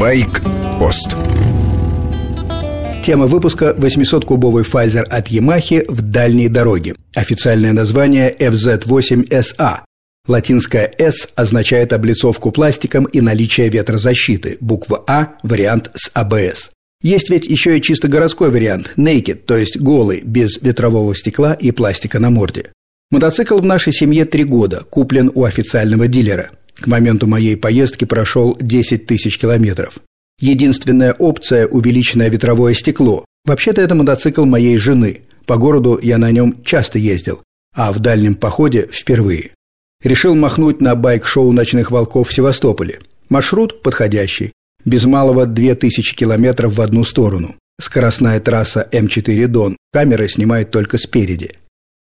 Байк-пост. Тема выпуска 800-кубовый Pfizer от Yamaha в дальней дороге. Официальное название FZ8SA. Латинская S означает облицовку пластиком и наличие ветрозащиты. Буква А – вариант с АБС. Есть ведь еще и чисто городской вариант – naked, то есть голый, без ветрового стекла и пластика на морде. Мотоцикл в нашей семье три года, куплен у официального дилера. К моменту моей поездки прошел 10 тысяч километров. Единственная опция – увеличенное ветровое стекло. Вообще-то это мотоцикл моей жены. По городу я на нем часто ездил, а в дальнем походе впервые. Решил махнуть на байк-шоу «Ночных волков» в Севастополе. Маршрут подходящий. Без малого 2000 километров в одну сторону. Скоростная трасса М4 «Дон». Камера снимает только спереди.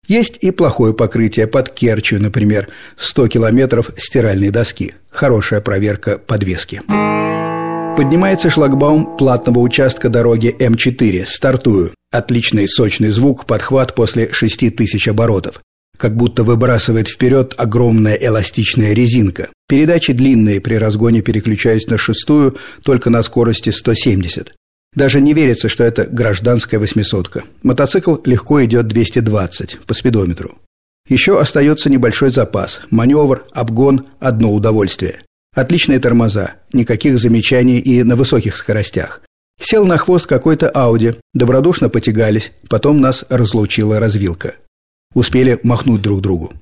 Есть и плохое покрытие под Керчью, например, 100 километров стиральной доски. Хорошая проверка подвески. Поднимается шлагбаум платного участка дороги М4. Стартую. Отличный сочный звук, подхват после 6000 оборотов. Как будто выбрасывает вперед огромная эластичная резинка. Передачи длинные, при разгоне переключаюсь на шестую, только на скорости 170. Даже не верится, что это гражданская восьмисотка. Мотоцикл легко идет 220 по спидометру. Еще остается небольшой запас. Маневр, обгон – одно удовольствие. Отличные тормоза, никаких замечаний и на высоких скоростях. Сел на хвост какой-то Ауди, добродушно потягались, потом нас разлучила развилка. Успели махнуть друг другу.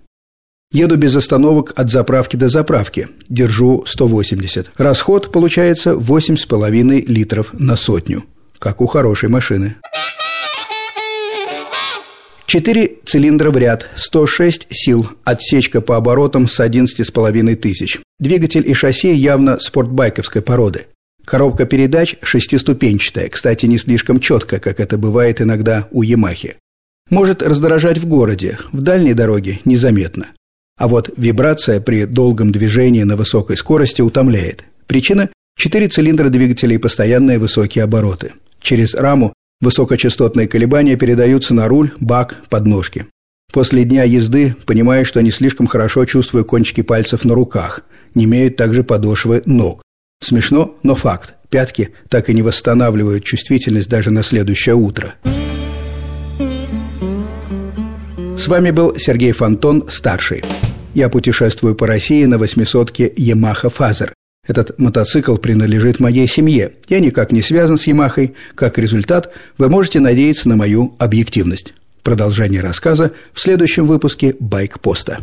Еду без остановок от заправки до заправки. Держу 180. Расход получается 8,5 литров на сотню. Как у хорошей машины. Четыре цилиндра в ряд, 106 сил, отсечка по оборотам с 11,5 тысяч. Двигатель и шасси явно спортбайковской породы. Коробка передач шестиступенчатая, кстати, не слишком четко, как это бывает иногда у Ямахи. Может раздражать в городе, в дальней дороге незаметно. А вот вибрация при долгом движении на высокой скорости утомляет. Причина – четыре цилиндра двигателя и постоянные высокие обороты. Через раму высокочастотные колебания передаются на руль, бак, подножки. После дня езды понимаю, что не слишком хорошо чувствую кончики пальцев на руках, не имеют также подошвы ног. Смешно, но факт. Пятки так и не восстанавливают чувствительность даже на следующее утро. С вами был Сергей Фонтон, старший. Я путешествую по России на восьмисотке Yamaha Fazer. Этот мотоцикл принадлежит моей семье. Я никак не связан с Ямахой. Как результат, вы можете надеяться на мою объективность. Продолжение рассказа в следующем выпуске «Байк-поста».